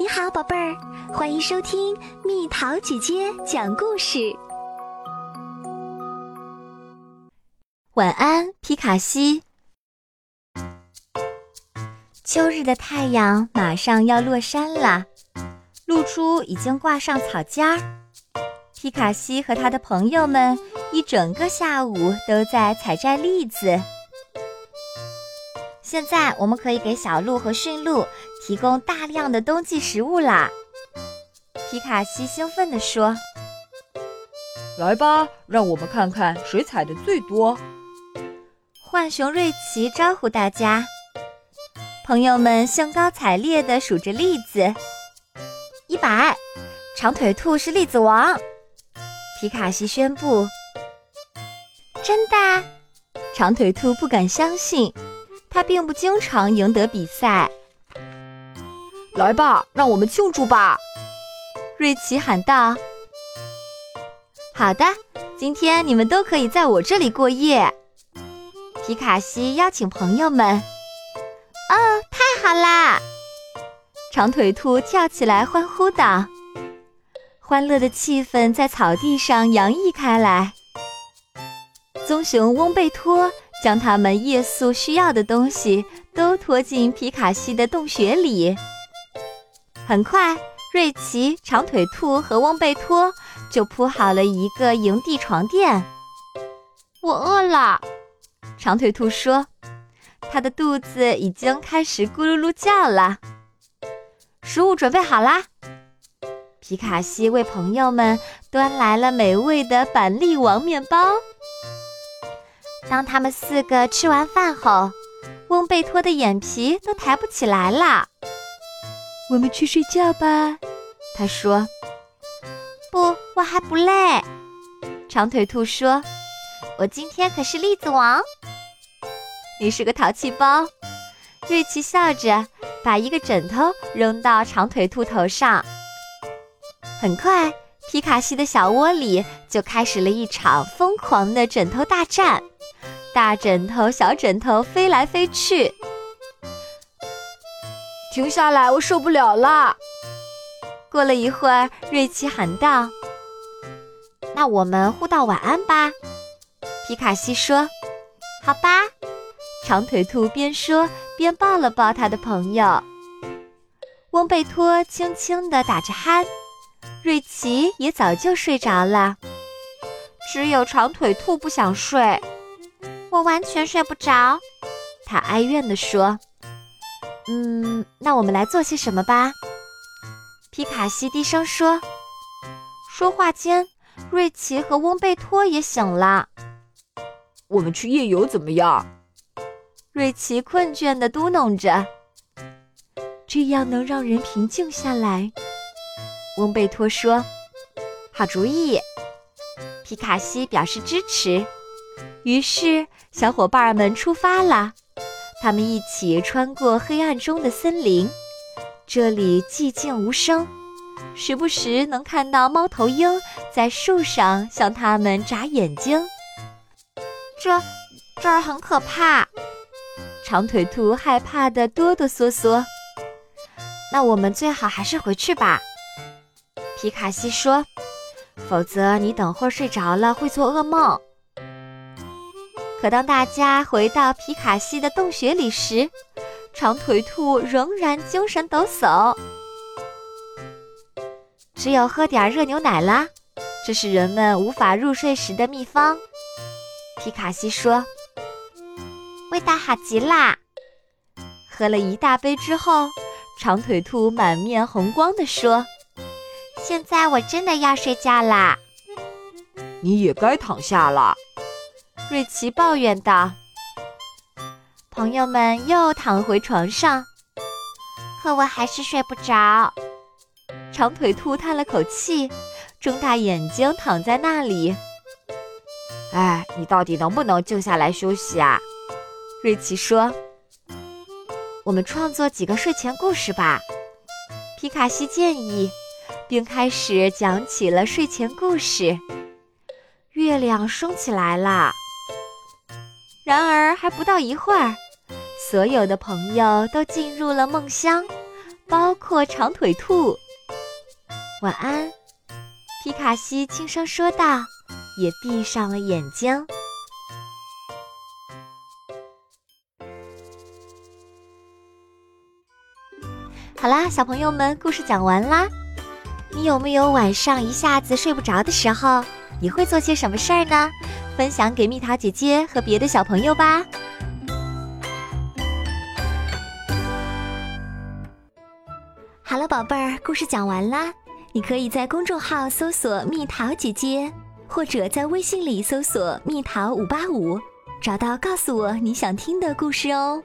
你好，宝贝儿，欢迎收听蜜桃姐姐讲故事。晚安，皮卡西。秋日的太阳马上要落山了，露珠已经挂上草尖儿。皮卡西和他的朋友们一整个下午都在采摘栗子。现在我们可以给小鹿和驯鹿。提供大量的冬季食物啦！皮卡西兴奋地说：“来吧，让我们看看谁采的最多。”浣熊瑞奇招呼大家，朋友们兴高采烈地数着栗子。一百，长腿兔是栗子王。皮卡西宣布：“真的？”长腿兔不敢相信，他并不经常赢得比赛。来吧，让我们庆祝吧！瑞奇喊道。“好的，今天你们都可以在我这里过夜。”皮卡西邀请朋友们。“哦，太好啦！”长腿兔跳起来欢呼道。欢乐的气氛在草地上洋溢开来。棕熊翁贝托将他们夜宿需要的东西都拖进皮卡西的洞穴里。很快，瑞奇、长腿兔和翁贝托就铺好了一个营地床垫。我饿了，长腿兔说，他的肚子已经开始咕噜噜叫了。食物准备好啦，皮卡西为朋友们端来了美味的板栗王面包。当他们四个吃完饭后，翁贝托的眼皮都抬不起来了。我们去睡觉吧，他说。不，我还不累。长腿兔说：“我今天可是栗子王。”你是个淘气包。瑞奇笑着把一个枕头扔到长腿兔头上。很快，皮卡西的小窝里就开始了一场疯狂的枕头大战，大枕头、小枕头飞来飞去。停下来，我受不了了。过了一会儿，瑞奇喊道：“那我们互道晚安吧。”皮卡西说：“好吧。”长腿兔边说边抱了抱他的朋友。翁贝托轻轻地打着鼾，瑞奇也早就睡着了，只有长腿兔不想睡。我完全睡不着，他哀怨地说。嗯，那我们来做些什么吧？皮卡西低声说。说话间，瑞奇和翁贝托也醒了。我们去夜游怎么样？瑞奇困倦地嘟囔着。这样能让人平静下来。翁贝托说。好主意。皮卡西表示支持。于是，小伙伴们出发了。他们一起穿过黑暗中的森林，这里寂静无声，时不时能看到猫头鹰在树上向他们眨眼睛。这这儿很可怕，长腿兔害怕的哆哆嗦嗦。那我们最好还是回去吧，皮卡西说，否则你等会儿睡着了会做噩梦。可当大家回到皮卡西的洞穴里时，长腿兔仍然精神抖擞。只有喝点热牛奶啦，这是人们无法入睡时的秘方。皮卡西说：“味道好极啦！”喝了一大杯之后，长腿兔满面红光地说：“现在我真的要睡觉啦。”你也该躺下了。瑞奇抱怨道：“朋友们又躺回床上，可我还是睡不着。”长腿兔叹了口气，睁大眼睛躺在那里。“哎，你到底能不能静下来休息啊？”瑞奇说。“我们创作几个睡前故事吧。”皮卡西建议，并开始讲起了睡前故事。月亮升起来了。然而还不到一会儿，所有的朋友都进入了梦乡，包括长腿兔。晚安，皮卡西轻声说道，也闭上了眼睛。好啦，小朋友们，故事讲完啦。你有没有晚上一下子睡不着的时候？你会做些什么事儿呢？分享给蜜桃姐姐和别的小朋友吧。好了，宝贝儿，故事讲完啦。你可以在公众号搜索“蜜桃姐姐”，或者在微信里搜索“蜜桃五八五”，找到告诉我你想听的故事哦。